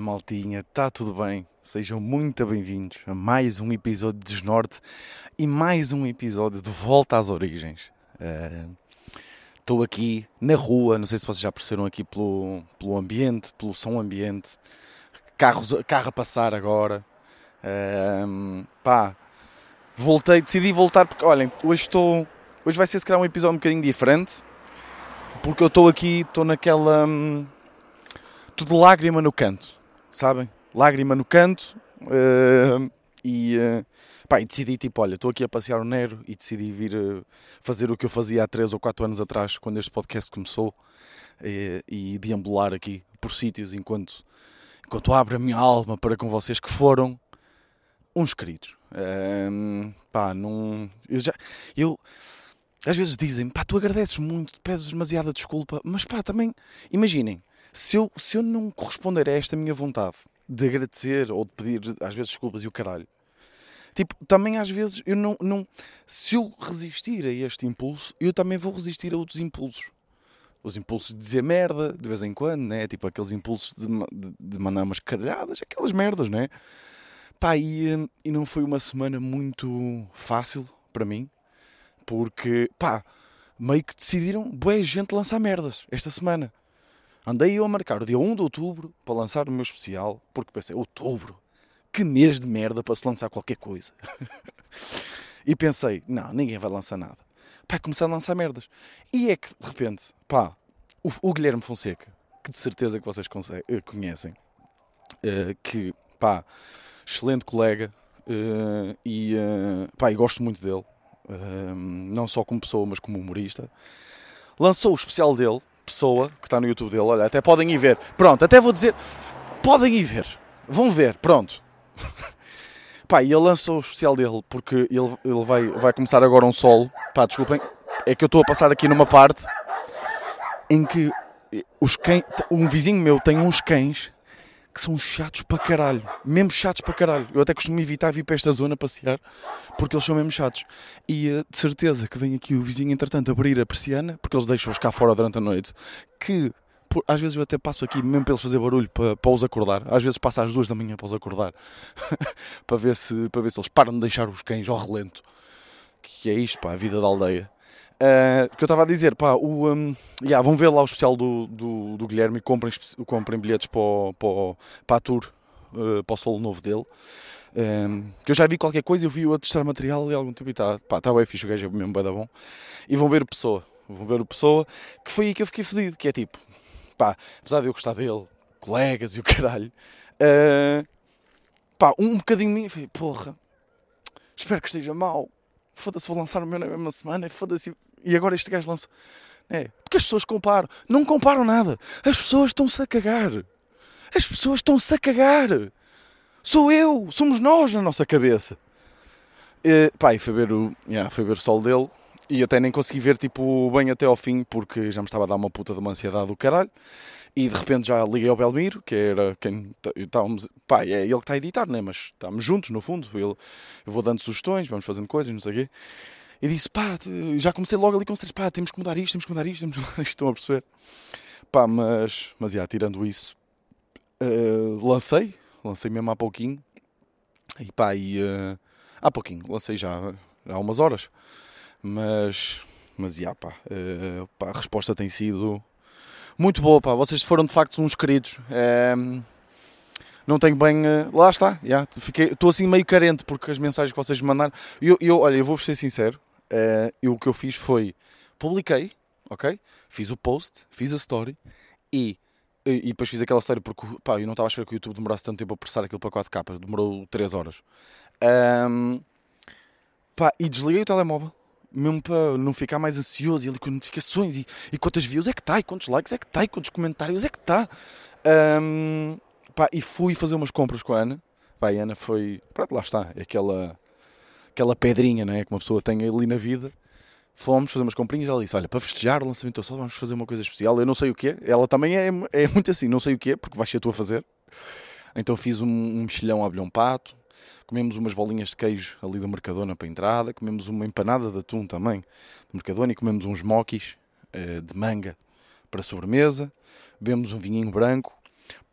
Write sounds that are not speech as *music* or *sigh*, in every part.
Maltinha? Está tudo bem? Sejam muito bem-vindos a mais um episódio de Desnorte e mais um episódio de Volta às Origens. Estou uh, aqui na rua, não sei se vocês já perceberam aqui pelo, pelo ambiente, pelo som ambiente, carros, carro a passar agora. Uh, pá, voltei, decidi voltar porque, olhem, hoje estou. Hoje vai ser se calhar um episódio um bocadinho diferente, porque eu estou aqui, estou naquela. Hum, tudo lágrima no canto, sabem? Lágrima no canto uh, e, uh, pá, e decidi tipo, olha, estou aqui a passear o Nero e decidi vir uh, fazer o que eu fazia há 3 ou 4 anos atrás, quando este podcast começou, e deambular aqui por sítios enquanto, enquanto abro a minha alma para com vocês que foram uns queridos. pá, não... Eu já... Eu às vezes dizem, pá, tu agradeces muito, pedes demasiada desculpa, mas pá, também, imaginem, se eu, se eu não corresponder a esta minha vontade de agradecer ou de pedir às vezes desculpas e o caralho, tipo, também às vezes eu não, não. Se eu resistir a este impulso, eu também vou resistir a outros impulsos. Os impulsos de dizer merda de vez em quando, né? Tipo aqueles impulsos de, de, de mandar umas caralhadas, aquelas merdas, né? Pá, e, e não foi uma semana muito fácil para mim, porque, pá, meio que decidiram, boa gente lançar merdas esta semana. Andei eu a marcar o dia 1 de outubro para lançar o meu especial, porque pensei, outubro, que mês de merda para se lançar qualquer coisa. *laughs* e pensei, não, ninguém vai lançar nada. Pá, comecei a lançar merdas. E é que, de repente, pá, o, o Guilherme Fonseca, que de certeza que vocês eh, conhecem, uh, que, pá, excelente colega, uh, e, uh, pá, e gosto muito dele, não só como pessoa, mas como humorista, lançou o especial dele, pessoa que está no YouTube dele, olha, até podem ir ver. Pronto, até vou dizer, podem ir ver. Vão ver, pronto. *laughs* Pá, e ele lançou o especial dele porque ele, ele vai, vai começar agora um solo. Pá, desculpem, é que eu estou a passar aqui numa parte em que os cães, um vizinho meu tem uns cães que são chatos para caralho. Mesmo chatos para caralho. Eu até costumo evitar vir para esta zona passear porque eles são mesmo chatos. E uh, de certeza que vem aqui o vizinho, entretanto, abrir a persiana porque eles deixam-os cá fora durante a noite. Que às vezes eu até passo aqui mesmo para eles fazer barulho para, para os acordar. Às vezes passo às duas da manhã para os acordar *laughs* para, ver se, para ver se eles param de deixar os cães ao relento. Que é isto, pá, a vida da aldeia. Uh, que eu estava a dizer, pá, o, um, yeah, vão ver lá o especial do, do, do Guilherme e comprem, comprem bilhetes para, o, para, para a tour, uh, para o solo novo dele. Um, que eu já vi qualquer coisa, eu vi-o a testar material e algum tempo e está tá, tá bem fixe, o gajo é mesmo bem da bom. E vão ver o Pessoa, vão ver o Pessoa, que foi aí que eu fiquei fedido, que é tipo, pá, apesar de eu gostar dele, colegas e o caralho, uh, pá, um bocadinho de mim, porra, espero que esteja mal foda-se, vou lançar o meu na mesma semana, foda-se. E agora este gajo lança. É, porque as pessoas comparam. Não comparam nada. As pessoas estão-se a cagar. As pessoas estão-se a cagar. Sou eu, somos nós na nossa cabeça. E, pá, e foi ver o, yeah, foi ver o sol dele e até nem consegui ver tipo bem até ao fim porque já me estava a dar uma puta de uma ansiedade do caralho. E de repente já liguei ao Belmiro, que era quem estávamos. Pá, é ele que está a editar, né? Mas estamos juntos, no fundo. Ele, eu vou dando sugestões, vamos fazendo coisas, não sei o quê. E disse, pá, já comecei logo ali com stress, pá, temos que mudar isto, temos que mudar isto, temos que mudar isto, *laughs* estão a perceber? Pá, mas, mas, já, tirando isso, uh, lancei, lancei mesmo há pouquinho. E pá, e, uh, há pouquinho, lancei já há umas horas. Mas, mas, já, pá, uh, pá, a resposta tem sido muito boa, pá. Vocês foram de facto uns queridos. É... Não tenho bem. Uh... Lá está, yeah. estou assim meio carente porque as mensagens que vocês me mandaram. Eu, eu, olha, eu vou-vos ser sincero. Uh, o que eu fiz foi. Publiquei, ok? Fiz o post, fiz a story e. E, depois fiz aquela história porque pá, eu não estava a esperar que o YouTube demorasse tanto tempo a processar aquilo para 4 capas, demorou 3 horas. Um, pá, e desliguei o telemóvel, mesmo para não ficar mais ansioso e ali com notificações e, e quantas views é que está, e quantos likes é que está, e quantos comentários é que está. Um, pá, e fui fazer umas compras com a Ana. Pá, a Ana foi. Pronto, lá está. É aquela, aquela pedrinha né, que uma pessoa tem ali na vida. Fomos fazer umas comprinhas. Ela disse: Olha, para festejar o lançamento do sol, vamos fazer uma coisa especial. Eu não sei o que Ela também é, é muito assim, não sei o que porque vais ser tu a fazer. Então fiz um, um mexilhão a abelhão pato comemos umas bolinhas de queijo ali do Mercadona para a entrada, comemos uma empanada de atum também do Mercadona e comemos uns moquis uh, de manga para sobremesa, bebemos um vinhinho branco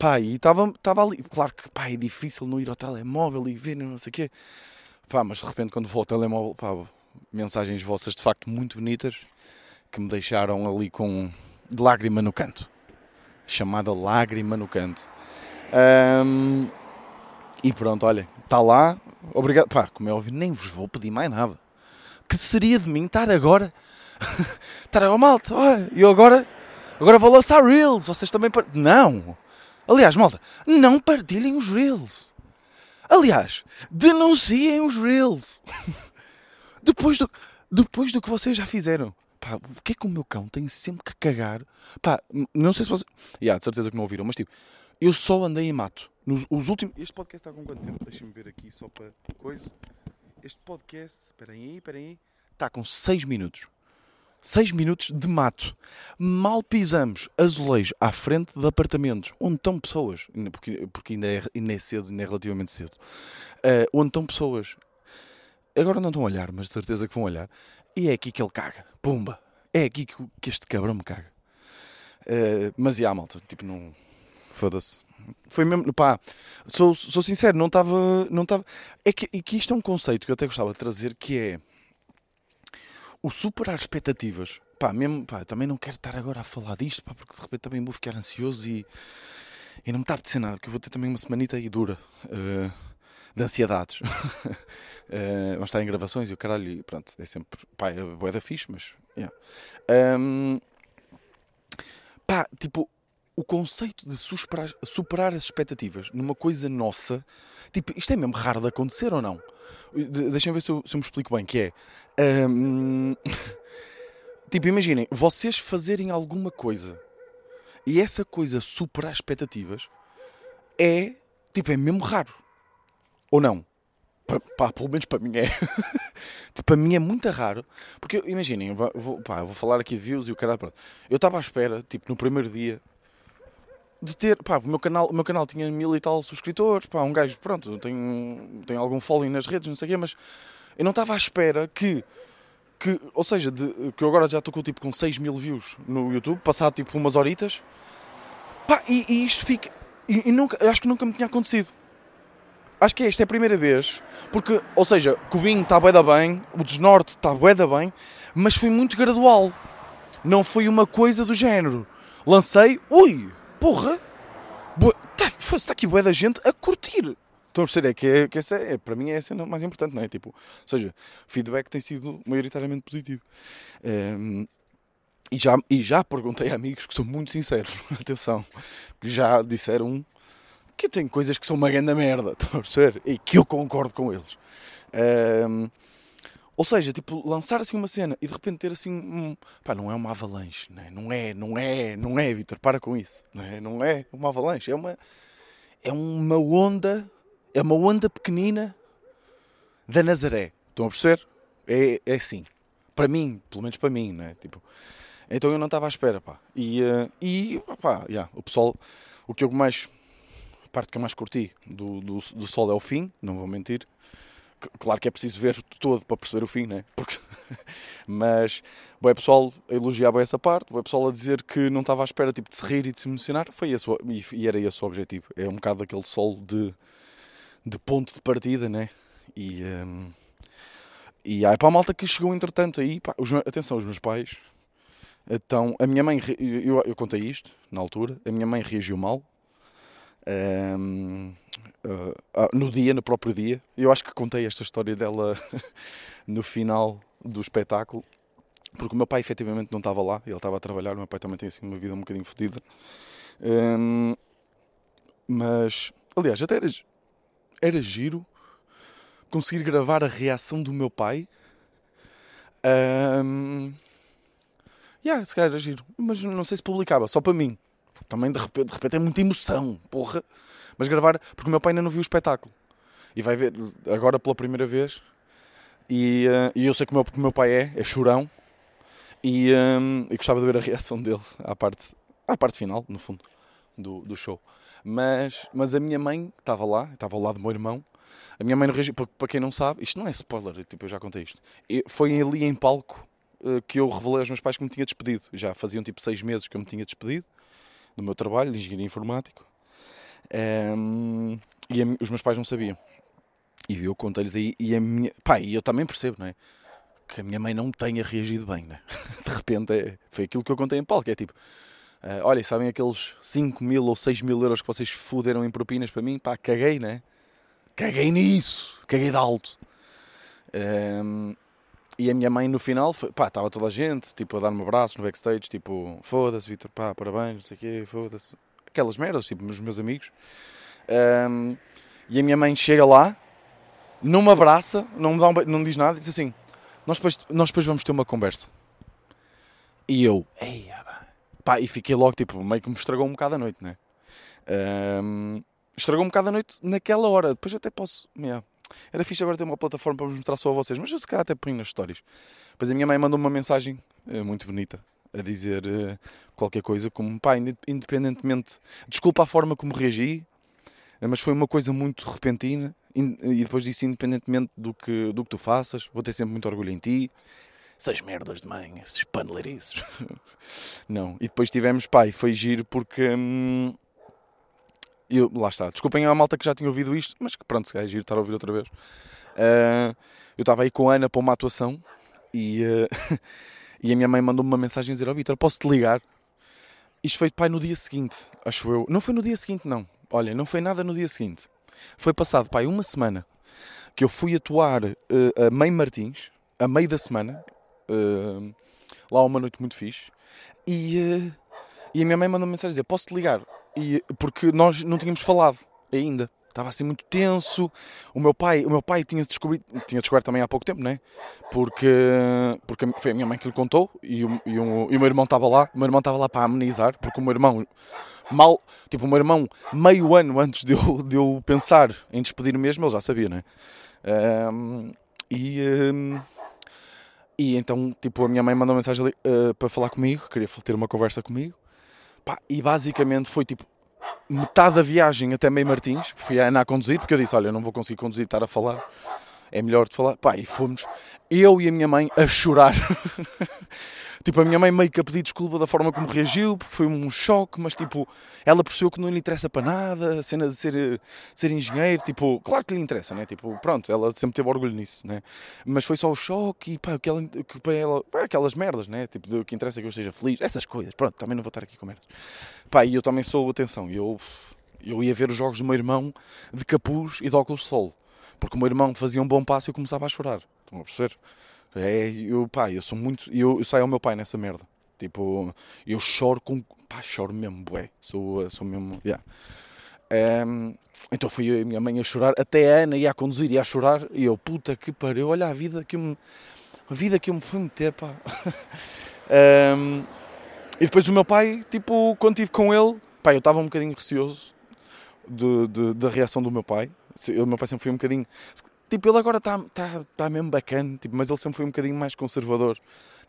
Pá, e estava ali. Claro que pá, é difícil não ir ao telemóvel e ver não sei o quê. Pá, mas de repente quando vou ao telemóvel, pá, mensagens vossas de facto muito bonitas que me deixaram ali com lágrima no canto. Chamada lágrima no canto. Um, e pronto, olha, está lá. Obrigado. Pá, como é óbvio, nem vos vou pedir mais nada. Que seria de mim estar agora? *laughs* estar agora, malta, olha, eu agora, agora vou lançar Reels. Vocês também. Não! Aliás, malta, não partilhem os Reels. Aliás, denunciem os Reels. *laughs* depois, do, depois do que vocês já fizeram. Pá, o que é que o meu cão tem sempre que cagar? Pá, não sei se vocês. Yeah, de certeza que não ouviram, mas tipo, eu só andei em mato. Nos os últimos. Este podcast está com quanto tempo? Deixa-me ver aqui só para coisa. Este podcast. Espera aí, espera aí. Está com 6 minutos. 6 minutos de mato. Mal pisamos azulejo à frente de apartamentos onde estão pessoas, porque, porque ainda, é, ainda é cedo, ainda é relativamente cedo, uh, onde estão pessoas. Agora não estão a olhar, mas de certeza que vão olhar. E é aqui que ele caga. Pumba! É aqui que, que este cabrão me caga. Uh, mas e yeah, malta, tipo, não. Foda-se. Foi mesmo, pá, sou, sou sincero, não estava. Não tava, é, que, é que isto é um conceito que eu até gostava de trazer que é o superar expectativas. Pá, mesmo, pá, também não quero estar agora a falar disto, pá, porque de repente também vou ficar ansioso e, e não me está a apetecer nada, porque eu vou ter também uma semanita aí dura uh, de ansiedades. *laughs* uh, vamos estar em gravações e o caralho, e pronto, é sempre, pá, é boa da fixe, mas, yeah. Um, pá, tipo, o conceito de superar, as expectativas numa coisa nossa, tipo, isto é mesmo raro de acontecer ou não? Deixem ver se eu, se eu me explico bem, que é... Um, *laughs* tipo, imaginem, vocês fazerem alguma coisa e essa coisa superar expectativas é, tipo, é mesmo raro. Ou não? Pá, pelo menos para mim é. *laughs* tipo, para mim é muito raro. Porque, imaginem, vou, pá, vou falar aqui de views e o cara, pronto. Eu estava à espera, tipo, no primeiro dia, de ter, pá, o meu canal, o meu canal tinha mil e tal subscritores, pá, um gajo, pronto, tem, tem algum following nas redes, não sei o quê, mas eu não estava à espera que, que ou seja, de, que eu agora já estou com, tipo, com 6 mil views no YouTube, passado tipo umas horitas, pá, e, e isto fica, e, e nunca, acho que nunca me tinha acontecido. Acho que esta é a primeira vez, porque, ou seja, Cubinho está bué da bem, o Desnorte está bué da bem, mas foi muito gradual. Não foi uma coisa do género. Lancei, ui, porra, está tá aqui boa da gente a curtir. Estão a perceber? É que, é, que essa é, para mim é a cena mais importante, não é? Tipo, ou seja, feedback tem sido maioritariamente positivo. Um, ehm, e, já, e já perguntei a amigos que são muito sinceros, *laughs* atenção, que já disseram que tem coisas que são uma grande merda, estão a perceber? E que eu concordo com eles. Um, ehm, ou seja, tipo, lançar assim uma cena e de repente ter assim. Um, pá, não é uma avalanche, né? não é, não é, não é, Vitor, para com isso. Não é, não é uma avalanche, é uma. É uma onda. É uma onda pequenina da Nazaré. Estão a perceber? É, é assim. Para mim, pelo menos para mim, né? Tipo, então eu não estava à espera, pá. E, uh, e pá, yeah, o pessoal. O que eu mais. A parte que eu mais curti do, do, do Sol é o fim, não vou mentir. Claro que é preciso ver todo para perceber o fim, né? Porque... *laughs* Mas, o pessoal a elogiar essa parte, o pessoal a dizer que não estava à espera tipo, de se rir e de se emocionar, foi esse, e era esse o objetivo. É um bocado aquele sol de, de ponto de partida, né? E, um, e há para a malta que chegou entretanto aí, pá, os, atenção, os meus pais. Então, a minha mãe, eu, eu contei isto na altura, a minha mãe reagiu mal. Um, uh, no dia, no próprio dia. Eu acho que contei esta história dela *laughs* no final do espetáculo, porque o meu pai efetivamente não estava lá, ele estava a trabalhar, o meu pai também tem assim uma vida um bocadinho fodida. Um, mas, aliás, até era, era giro conseguir gravar a reação do meu pai. Um, yeah, se calhar era giro, mas não sei se publicava, só para mim. Também de repente, de repente é muita emoção, porra. Mas gravar, porque o meu pai ainda não viu o espetáculo. E vai ver agora pela primeira vez. E, uh, e eu sei que o meu, meu pai é, é chorão. E, um, e gostava de ver a reação dele à parte, à parte final, no fundo, do, do show. Mas, mas a minha mãe estava lá, estava ao lado do meu irmão. A minha mãe não reagiu, para quem não sabe, isto não é spoiler, tipo, eu já contei isto. Foi ali em palco uh, que eu revelei aos meus pais que me tinha despedido. Já faziam tipo seis meses que eu me tinha despedido do meu trabalho de engenharia informático. Um, e a, os meus pais não sabiam. E eu contei-lhes aí, e a minha. Pá, e eu também percebo, não é? Que a minha mãe não tenha reagido bem, né? *laughs* De repente é, foi aquilo que eu contei em palco, é tipo. Uh, olha, sabem aqueles 5 mil ou 6 mil euros que vocês fuderam em propinas para mim? Pá, caguei, né? Caguei nisso! Caguei de alto! Um, e a minha mãe no final, foi, pá, estava toda a gente, tipo, a dar-me abraços no backstage, tipo, foda-se, Vitor, pá, parabéns, não sei o quê, foda-se. Aquelas merdas, tipo, os meus amigos. Um, e a minha mãe chega lá, não me abraça, não me, dá um, não me diz nada, diz assim: nós depois, nós depois vamos ter uma conversa. E eu, ei, pá, e fiquei logo, tipo, meio que me estragou um bocado a noite, né? Um, estragou um bocado a noite naquela hora, depois até posso, yeah. Era fixe agora ter uma plataforma para vos mostrar só a vocês, mas eu se calhar até ponho nas histórias. Depois a minha mãe mandou uma mensagem uh, muito bonita, a dizer uh, qualquer coisa, como, pá, independentemente, desculpa a forma como reagi, mas foi uma coisa muito repentina e depois disse independentemente do que, do que tu faças, vou ter sempre muito orgulho em ti. Essas merdas de mãe, esses paneleiriços. *laughs* Não. E depois tivemos, pai, foi giro porque. Hum, eu, lá está. Desculpem a malta que já tinha ouvido isto, mas que pronto, se é giro estar a ouvir outra vez. Uh, eu estava aí com a Ana para uma atuação e, uh, *laughs* e a minha mãe mandou-me uma mensagem a dizer: Ó oh, Vitor, posso-te ligar? Isto foi, pai, no dia seguinte, acho eu. Não foi no dia seguinte, não. Olha, não foi nada no dia seguinte. Foi passado, pai, uma semana que eu fui atuar uh, a Meio Martins, a meio da semana, lá uma noite muito fixe, e, e a minha mãe mandou -me mensagem a dizer: Posso-te ligar? E, porque nós não tínhamos falado ainda. Estava assim muito tenso. O meu pai, o meu pai tinha descoberto, tinha descoberto também há pouco tempo, né? Porque, porque foi a minha mãe que lhe contou e o, e o, e o meu irmão estava lá. O meu irmão estava lá para amenizar, porque o meu irmão mal, tipo, o meu irmão, meio ano antes de eu, de eu pensar em despedir mesmo, ele já sabia, né? Um, e, um, e então, tipo, a minha mãe mandou mensagem ali, uh, para falar comigo, queria ter uma conversa comigo. Pá, e basicamente foi tipo metade da viagem até Meio Martins, fui a Ana a conduzir, porque eu disse: Olha, eu não vou conseguir conduzir, estar a falar, é melhor de falar. Pá, e fomos, eu e a minha mãe, a chorar. *laughs* Tipo, a minha mãe meio que a pedir desculpa da forma como reagiu, porque foi um choque, mas tipo, ela percebeu que não lhe interessa para nada, a cena de ser, ser engenheiro, tipo, claro que lhe interessa, né? Tipo, pronto, ela sempre teve orgulho nisso, né? Mas foi só o choque e pá, que ela, que ela, pá, aquelas merdas, né? Tipo, o que interessa é que eu esteja feliz, essas coisas, pronto, também não vou estar aqui com merdas. Pá, e eu também sou, atenção, eu, eu ia ver os jogos do meu irmão de capuz e de óculos de sol, porque o meu irmão fazia um bom passo e eu começava a chorar, estão a perceber? É, eu, pá, eu sou muito. Eu, eu saio ao meu pai nessa merda. Tipo, eu choro com. Pá, choro mesmo, bué. Sou, sou mesmo. Yeah. Um, então fui eu e a minha mãe a chorar, até a Ana ia a conduzir e a chorar, e eu, puta que pariu, olha a vida que eu me. A vida que eu me fui meter, pá. um, *laughs* e depois o meu pai, tipo, quando estive com ele, pá, eu estava um bocadinho receoso da reação do meu pai. O meu pai sempre foi um bocadinho. Tipo, ele agora está tá, tá mesmo bacana, tipo, mas ele sempre foi um bocadinho mais conservador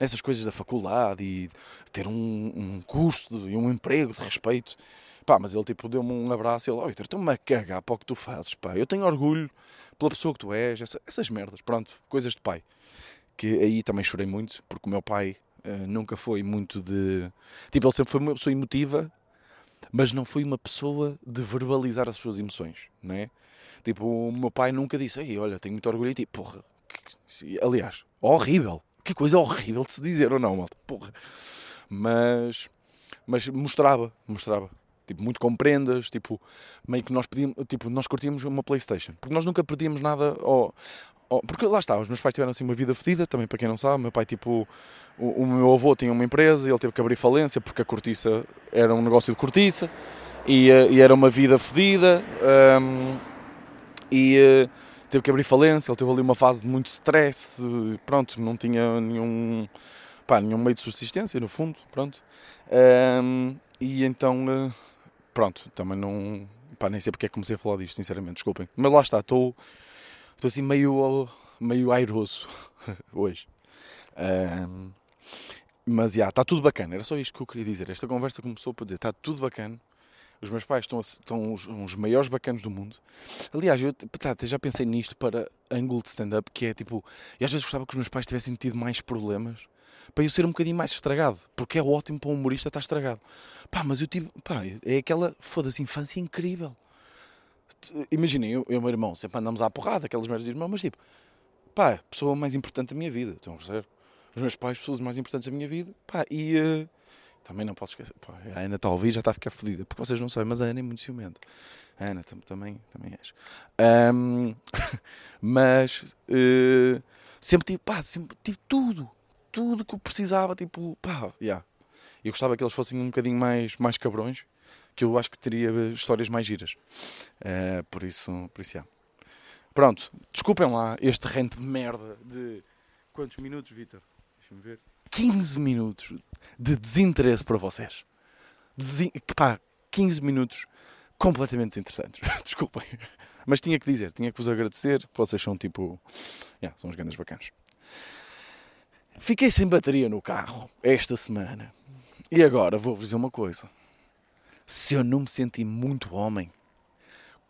nessas coisas da faculdade e ter um, um curso e um emprego de respeito. Pá, mas ele tipo deu-me um abraço e ele, oh, Vitor, estou-me a cagar para o que tu fazes, pá. Eu tenho orgulho pela pessoa que tu és, essa, essas merdas, pronto, coisas de pai. Que aí também chorei muito, porque o meu pai uh, nunca foi muito de. Tipo, ele sempre foi uma pessoa emotiva, mas não foi uma pessoa de verbalizar as suas emoções, não é? Tipo, o meu pai nunca disse, Ei, olha, tenho muito orgulho em ti. Porra, que, aliás, horrível. Que coisa horrível de se dizer ou não, malta. Porra. Mas, mas mostrava, mostrava. Tipo, muito compreendas, tipo, meio que nós pedíamos, tipo, nós curtíamos uma Playstation. Porque nós nunca perdíamos nada ao, porque lá está, os meus pais tiveram assim uma vida fedida, também para quem não sabe, meu pai tipo, o, o, meu avô tinha uma empresa, ele teve que abrir falência porque a cortiça era um negócio de cortiça e, eh, e era uma vida fedida. Um, e uh, teve que abrir falência, ele teve ali uma fase de muito stress, pronto, não tinha nenhum, pá, nenhum meio de subsistência, no fundo, pronto. Um, e então, uh, pronto, também não, pá, nem sei porque é que comecei a falar disto, sinceramente, desculpem. Mas lá está, estou, estou assim meio, meio airoso *laughs* hoje. Um, mas, já, yeah, está tudo bacana, era só isto que eu queria dizer. Esta conversa começou para dizer, está tudo bacana, os meus pais estão, estão os, os maiores bacanos do mundo. Aliás, eu tá, já pensei nisto para ângulo de stand-up, que é tipo. E às vezes gostava que os meus pais tivessem tido mais problemas. para eu ser um bocadinho mais estragado, porque é ótimo para um humorista estar estragado. Pá, mas eu tive, pá, é aquela, foda-se, infância incrível. Imaginem, eu e o meu irmão sempre andamos à porrada, aquelas merdas de irmão, mas tipo, pá, pessoa mais importante da minha vida, estão a perceber? Os meus pais, pessoas mais importantes da minha vida, pá, e uh, também não posso esquecer, pá, a Ana está a ouvir já está a ficar fodida, porque vocês não sabem, mas a Ana é muito ciumenta. A Ana tam também, também és. *laughs* Um, mas uh, sempre tive, pá, sempre tive tudo, tudo que eu precisava, tipo, pá, yeah. Eu gostava que eles fossem um bocadinho mais, mais cabrões, que eu acho que teria histórias mais giras. Uh, por isso, por isso, yeah. Pronto, desculpem lá este rente de merda de quantos minutos, Vitor? Deixa-me ver. 15 minutos de desinteresse para vocês. Desin... Pá, 15 minutos completamente desinteressantes. *laughs* Desculpem. Mas tinha que dizer, tinha que vos agradecer, vocês são tipo. Yeah, são os grandes bacanas. Fiquei sem bateria no carro esta semana. E agora vou-vos dizer uma coisa. Se eu não me senti muito homem,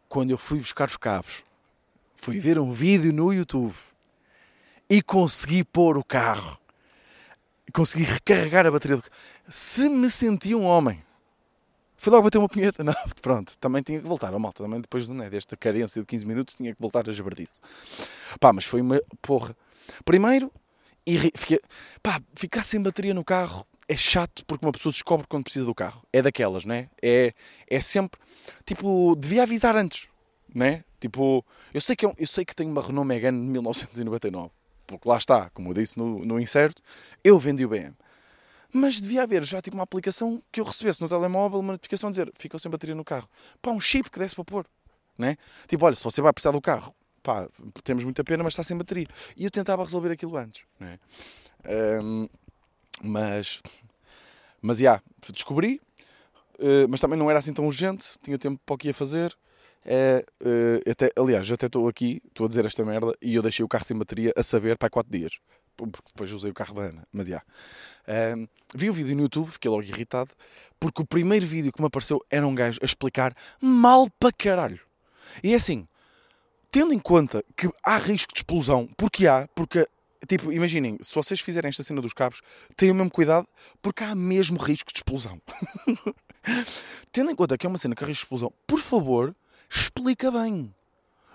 quando eu fui buscar os cabos, fui ver um vídeo no YouTube e consegui pôr o carro, consegui recarregar a bateria do carro. Se me senti um homem, fui logo bater uma punheta. *laughs* Não, pronto, também tinha que voltar. Oh, malta, também depois né, desta carência de 15 minutos tinha que voltar a jabardido. Pá, mas foi uma porra. Primeiro, fiquei, pá, ficar sem bateria no carro é chato porque uma pessoa descobre quando precisa do carro. É daquelas, né? É, é sempre. Tipo, devia avisar antes, né? Tipo, eu sei que, eu, eu sei que tenho uma Renault Megane de 1999. Porque lá está, como eu disse no, no incerto, eu vendi o BM. Mas devia haver já tipo uma aplicação que eu recebesse no telemóvel uma notificação a dizer ficou sem bateria no carro. Pá, um chip que desse para pôr. Né? Tipo, olha, se você vai precisar do carro, pá, temos muita pena, mas está sem bateria. E eu tentava resolver aquilo antes. Né? Um, mas, mas, já, yeah, descobri, uh, mas também não era assim tão urgente, tinha tempo para o que ia fazer. É, uh, até, aliás, até estou aqui, estou a dizer esta merda, e eu deixei o carro sem bateria a saber para 4 dias. Porque depois usei o carro da Ana, mas já. Yeah. vi o vídeo no YouTube, fiquei logo irritado, porque o primeiro vídeo que me apareceu era um gajo a explicar mal para caralho. E é assim, tendo em conta que há risco de explosão, porque há, porque Tipo, imaginem, se vocês fizerem esta cena dos cabos, tenham o mesmo cuidado, porque há mesmo risco de explosão. *laughs* Tendo em conta que é uma cena que há risco de explosão, por favor, explica bem.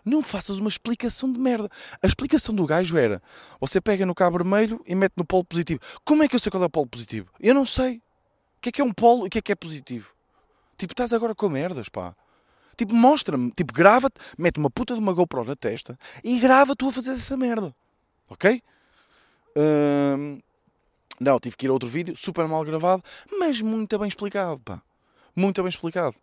Não faças uma explicação de merda. A explicação do gajo era: você pega no cabo vermelho e mete no polo positivo. Como é que eu sei qual é o polo positivo? Eu não sei. O que é que é um polo e o que é que é positivo? Tipo, estás agora com merdas, pá. Tipo, mostra-me, tipo, grava-te, mete uma puta de uma GoPro na testa e grava tu a fazer essa merda. Ok? Hum, não, tive que ir a outro vídeo, super mal gravado, mas muito bem explicado, pá. Muito bem explicado.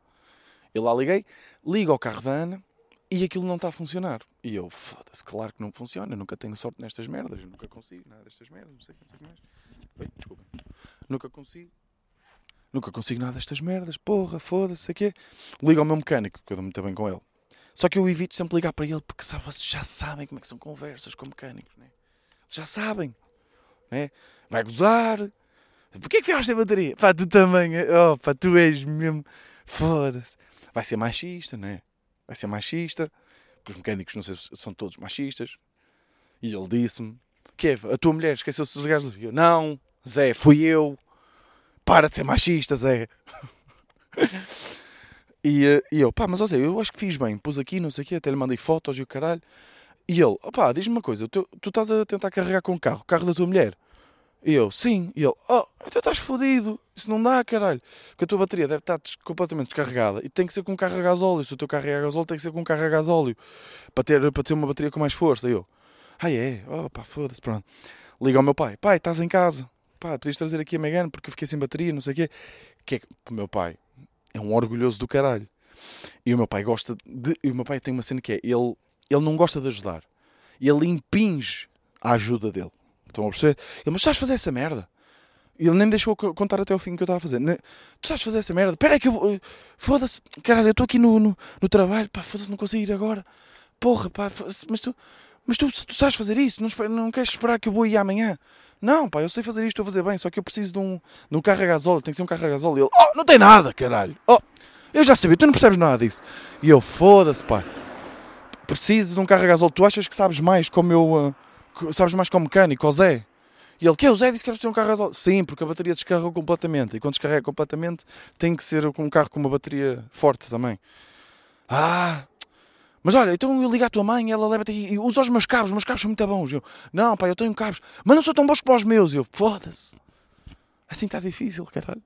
Eu lá liguei, ligo ao carro da Ana e aquilo não está a funcionar. E eu, foda-se, claro que não funciona, eu nunca tenho sorte nestas merdas, eu nunca consigo nada destas merdas, não sei, sei o que mais. Desculpa. Nunca consigo. Nunca consigo nada destas merdas, porra, foda-se, o quê? Ligo ao meu mecânico, que eu dou muito bem com ele. Só que eu evito sempre ligar para ele porque sabe, vocês já sabem como é que são conversas com mecânicos, né? Já sabem né? vai gozar. Porquê que viajas sem bateria? Pá, tu também, oh, pá, tu és mesmo, foda-se. Vai ser machista, né? Vai ser machista, porque os mecânicos, não sei se são todos machistas. E ele disse-me, é, a tua mulher esqueceu-se de desligar os Não, Zé, fui eu. Para de ser machista, Zé. *laughs* e, eh, e eu, pá, mas ó Zé, eu acho que fiz bem. Pus aqui, não sei o quê, até lhe mandei fotos e o caralho. E ele, opá, diz-me uma coisa, tu, tu estás a tentar carregar com o carro, o carro da tua mulher? E eu, sim. E ele, oh, então estás fodido. Isso não dá, caralho. Porque a tua bateria deve estar completamente descarregada e tem que ser com um carro a gasóleo. Se o teu carro é a gasóleo, tem que ser com um carro a gasóleo para ter, para ter uma bateria com mais força. E eu, ah, é? Oh, pá, foda-se, pronto. Liga ao meu pai, pai, estás em casa. Pá, podias trazer aqui a Megane porque eu fiquei sem bateria, não sei o quê. Que é que o meu pai é um orgulhoso do caralho. E o meu pai gosta de. E o meu pai tem uma cena que é: ele, ele não gosta de ajudar. Ele impinge a ajuda dele. Estão a perceber? Ele, mas estás a fazer essa merda? Ele nem me deixou contar até o fim que eu estava a fazer. Tu estás a fazer essa merda? Espera aí que eu. Foda-se, caralho, eu estou aqui no, no, no, trabalho, pá, foda-se, não consigo ir agora. Porra, pá, mas tu. Mas tu, tu sabes fazer isso? Não, não queres esperar que eu vou ir amanhã? Não, pá, eu sei fazer isto, estou a fazer bem, só que eu preciso de um, de um carro a gasóleo, tem que ser um carro a gasóleo. Ele, oh, não tem nada, caralho. Oh, eu já sabia, tu não percebes nada disso. E eu, foda-se, pá. Preciso de um carro a gasóleo. Tu achas que sabes mais como eu. Uh, sabes mais como mecânico, o Zé. E ele, que é o Zé disse que era ser um carro. Sim, porque a bateria descarregou completamente. E quando descarrega completamente, tem que ser um carro com uma bateria forte também. Ah, mas olha, então eu ligo à tua mãe, ela leva-te e usa os meus cabos, os meus cabos são muito bons. Eu, não, pai, eu tenho cabos, mas não são tão bons como os meus. Eu, foda-se. Assim está difícil, caralho.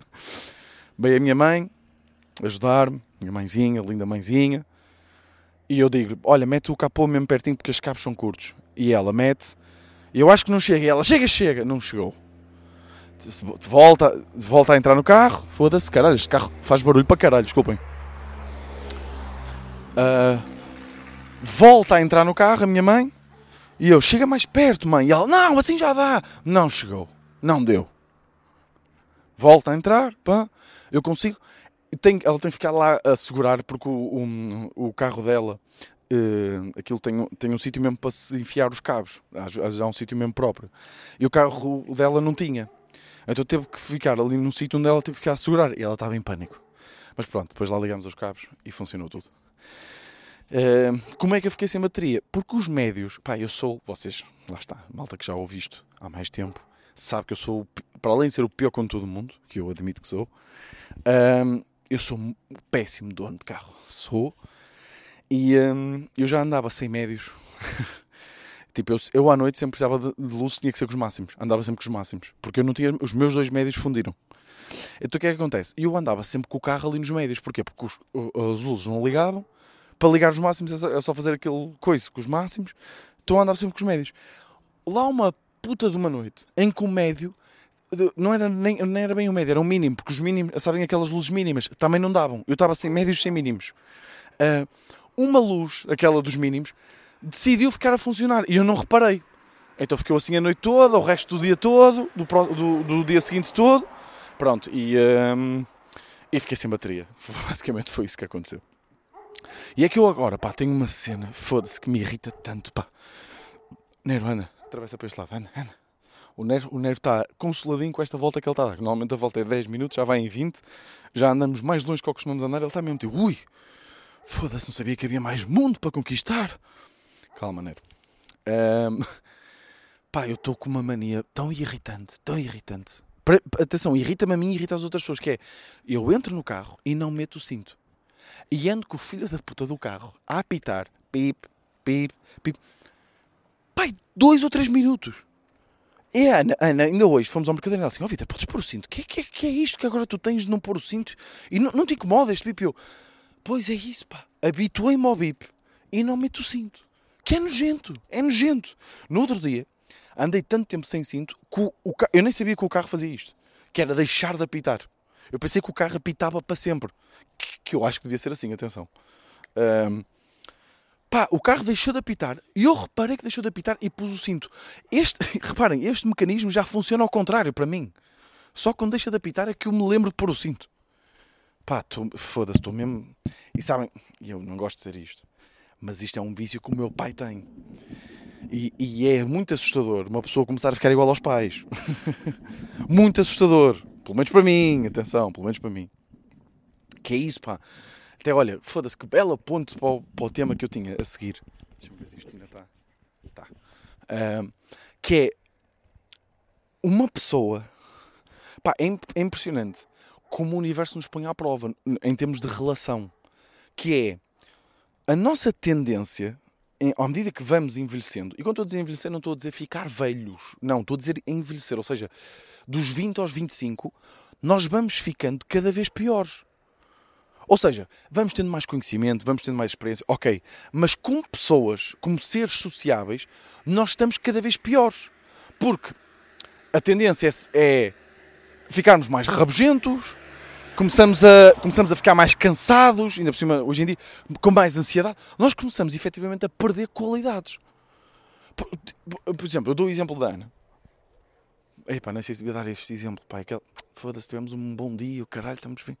*laughs* Veio a minha mãe ajudar-me, minha mãezinha, linda mãezinha. E eu digo olha, mete o capô mesmo pertinho porque os cabos são curtos. E ela mete. E eu acho que não chega. E ela, chega, chega. Não chegou. Volta, volta a entrar no carro. Foda-se, caralho. Este carro faz barulho para caralho, desculpem. Uh, volta a entrar no carro, a minha mãe. E eu, chega mais perto, mãe. E ela, não, assim já dá. Não chegou. Não deu. Volta a entrar, pá. Eu consigo tem, ela tem que ficar lá a segurar porque o, o, o carro dela uh, aquilo tem, tem um sítio mesmo para se enfiar os cabos. Há, há um sítio mesmo próprio. E o carro dela não tinha. Então teve que ficar ali num sítio onde ela teve que ficar a segurar. E ela estava em pânico. Mas pronto, depois lá ligamos os cabos e funcionou tudo. Uh, como é que eu fiquei sem bateria? porque os médios, pá, eu sou vocês, lá está, malta que já ouvi isto há mais tempo sabe que eu sou, para além de ser o pior com todo mundo, que eu admito que sou, um, eu sou um péssimo dono de carro. Sou. E um, eu já andava sem médios. *laughs* tipo, eu, eu, à noite sempre precisava de, de luz, tinha que ser com os máximos. Andava sempre com os máximos. Porque eu não tinha. Os meus dois médios fundiram. Então o que é que acontece? Eu andava sempre com o carro ali nos médios. Porquê? Porque os, as luzes não ligavam. Para ligar os máximos é só, é só fazer aquele coisa com os máximos. Então eu andava sempre com os médios. Lá uma puta de uma noite em que o médio não era, nem, não era bem o médio, era o mínimo, porque os mínimos, sabem aquelas luzes mínimas, também não davam. Eu estava sem médios sem mínimos. Uh, uma luz, aquela dos mínimos, decidiu ficar a funcionar e eu não reparei. Então ficou assim a noite toda, o resto do dia todo, do, do, do dia seguinte todo. Pronto, e, um, e fiquei sem bateria. *laughs* Basicamente foi isso que aconteceu. E é que eu agora, pá, tenho uma cena, foda-se, que me irrita tanto, pá. Nero, anda, atravessa para este lado, anda. O Nero, está consoladinho com esta volta que ele está a dar. Normalmente a volta é 10 minutos, já vai em 20. Já andamos mais longe que o que costumamos andar. Ele está mesmo tipo, ui, foda-se, não sabia que havia mais mundo para conquistar. Calma, Nero. Um, *laughs* pá, eu estou com uma mania tão irritante, tão irritante. Atenção, irrita-me a mim e irrita as outras pessoas, que é, eu entro no carro e não meto o cinto. E ando com o filho da puta do carro a apitar, pip, pip, pip. Pai, dois ou três minutos. E a Ana, Ana, ainda hoje fomos ao mercado e ela assim: Ó oh, Vitor, podes pôr o cinto? O que, que, que é isto que agora tu tens de não pôr o cinto? E não, não te incomoda este bip? Eu, pois é isso, pá. Habituei-me ao bip e não meto o cinto. Que é nojento, é nojento. No outro dia, andei tanto tempo sem cinto que o, o eu nem sabia que o carro fazia isto. Que era deixar de apitar. Eu pensei que o carro apitava para sempre. Que, que eu acho que devia ser assim, atenção. Um, Pá, o carro deixou de apitar e eu reparei que deixou de apitar e pus o cinto. Este, *laughs* reparem, este mecanismo já funciona ao contrário para mim. Só quando deixa de apitar é que eu me lembro de pôr o cinto. Pá, foda-se, estou mesmo. E sabem, eu não gosto de dizer isto, mas isto é um vício que o meu pai tem. E, e é muito assustador uma pessoa começar a ficar igual aos pais. *laughs* muito assustador. Pelo menos para mim, atenção, pelo menos para mim. Que é isso, pá. Até olha, foda-se, que bela ponte para o, para o, tema que eu tinha a seguir. Deixa-me ver se isto ainda está. Tá. Uh, que é uma pessoa. Pá, é, é impressionante como o universo nos põe à prova em termos de relação. Que é a nossa tendência, em, à medida que vamos envelhecendo, e quando estou a dizer envelhecer, não estou a dizer ficar velhos, não, estou a dizer envelhecer, ou seja, dos 20 aos 25, nós vamos ficando cada vez piores. Ou seja, vamos tendo mais conhecimento, vamos tendo mais experiência, ok. Mas como pessoas, como seres sociáveis, nós estamos cada vez piores. Porque a tendência é, é ficarmos mais rabugentos, começamos a, começamos a ficar mais cansados, ainda por cima, hoje em dia, com mais ansiedade. Nós começamos efetivamente a perder qualidades. Por, por exemplo, eu dou o exemplo da Ana. Epá, não sei se devia dar este exemplo, pai. Que foda-se, tivemos um bom dia, o caralho, estamos bem.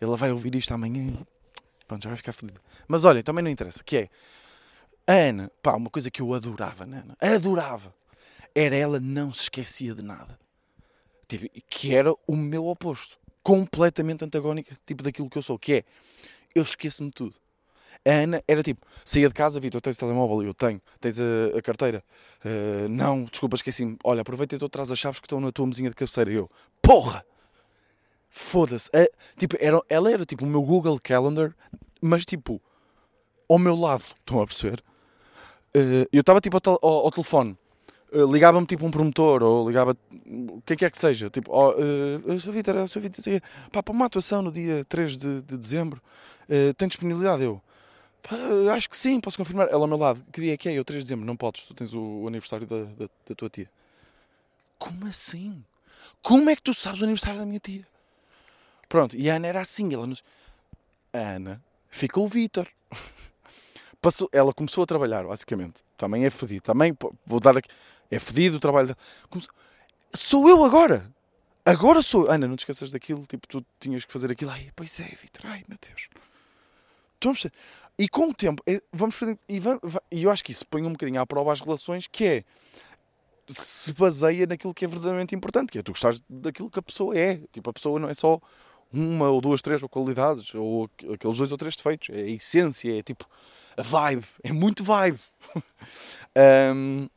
Ela vai ouvir isto amanhã e pronto, já vai ficar fodida. Mas olha, também não interessa, que é a Ana, pá, uma coisa que eu adorava na Ana, adorava, era ela não se esquecia de nada. Tipo, que era o meu oposto. Completamente antagónica, tipo daquilo que eu sou, que é eu esqueço-me tudo. A Ana era tipo, saía de casa, Vitor, tens o telemóvel? Eu tenho. Tens a, a carteira? Uh, não, desculpa, esqueci-me. Olha, aproveita e tu traz as chaves que estão na tua mesinha de cabeceira. Eu, porra! Foda-se. Uh, tipo, era, ela era tipo o meu Google Calendar, mas tipo, ao meu lado. Estão a perceber? Uh, eu estava tipo ao, ao, ao telefone. Ligava-me tipo um promotor ou ligava o que é que é que seja tipo, oh, uh, Sr. Vitor, Sr. Vitor, pá, para uma atuação no dia 3 de, de dezembro uh, tem disponibilidade? Eu, acho que sim, posso confirmar. Ela ao meu lado, que dia é que é? Eu, 3 de dezembro, não podes, tu tens o, aniversário da, da, da, tua tia. Como assim? Como é que tu sabes o aniversário da minha tia? Pronto, e a Ana era assim, ela nos... A Ana ficou o Vitor. *laughs* Passou, ela começou a trabalhar, basicamente. Também é fodido. Também vou dar aqui. É fodido o trabalho. Da... Sou eu agora. Agora sou eu. Ana, não te esqueças daquilo. Tipo, tu tinhas que fazer aquilo. Ai, pois é, Vitor. Ai, meu Deus. Vamos e com o tempo, é, vamos e, e eu acho que isso põe um bocadinho à prova as relações, que é se baseia naquilo que é verdadeiramente importante, que é tu gostares daquilo que a pessoa é. Tipo, a pessoa não é só uma ou duas, três ou qualidades, ou aqueles dois ou três defeitos. É a essência, é tipo a vibe. É muito vibe. *laughs* um,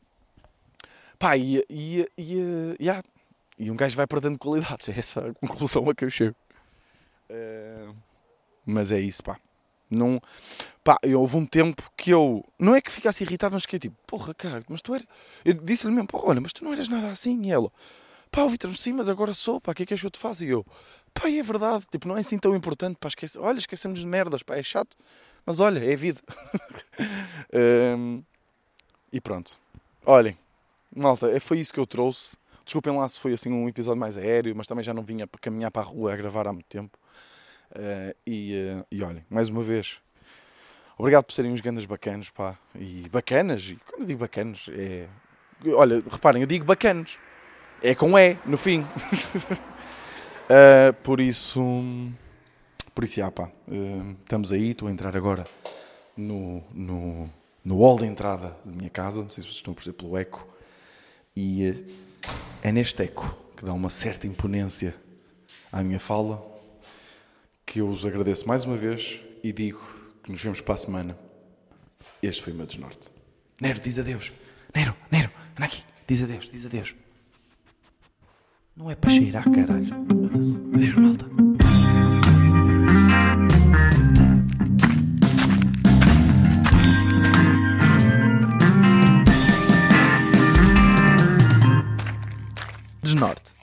pá, e, e, e, yeah. e um gajo vai perdendo qualidades. É essa a conclusão a que eu chego. Mas é isso, pá. Não, pá, houve um tempo que eu não é que ficasse irritado, mas fiquei tipo, porra, cara, mas tu eras. Eu disse-lhe mesmo, porra, olha, mas tu não eras nada assim. E ela, pá, Vitor, sim, mas agora sou, pá, o que é que és que eu te faço? E eu, pá, é verdade, tipo, não é assim tão importante, pá, esquece, olha, esquecemos de merdas, pá, é chato, mas olha, é vida. *laughs* um, e pronto, olhem, malta, é, foi isso que eu trouxe. Desculpem lá se foi assim um episódio mais aéreo, mas também já não vinha para caminhar para a rua a gravar há muito tempo. Uh, e, uh, e olhem, mais uma vez, obrigado por serem uns grandes bacanos, pá. E bacanas, e quando eu digo bacanos, é. Olha, reparem, eu digo bacanos. É com E, no fim. uh, *laughs* por isso. Por isso, já, pá. estamos aí, estou a entrar agora no, no, no hall de entrada da minha casa. Não sei se vocês estão a perceber pelo eco. E é neste eco que dá uma certa imponência à minha fala que eu os agradeço mais uma vez e digo que nos vemos para a semana. Este foi o meu desnorte. Nero, diz adeus. Nero, Nero, anda aqui. Diz adeus, diz adeus. Não é para cheirar, caralho. Adeus, malta. Desnorte.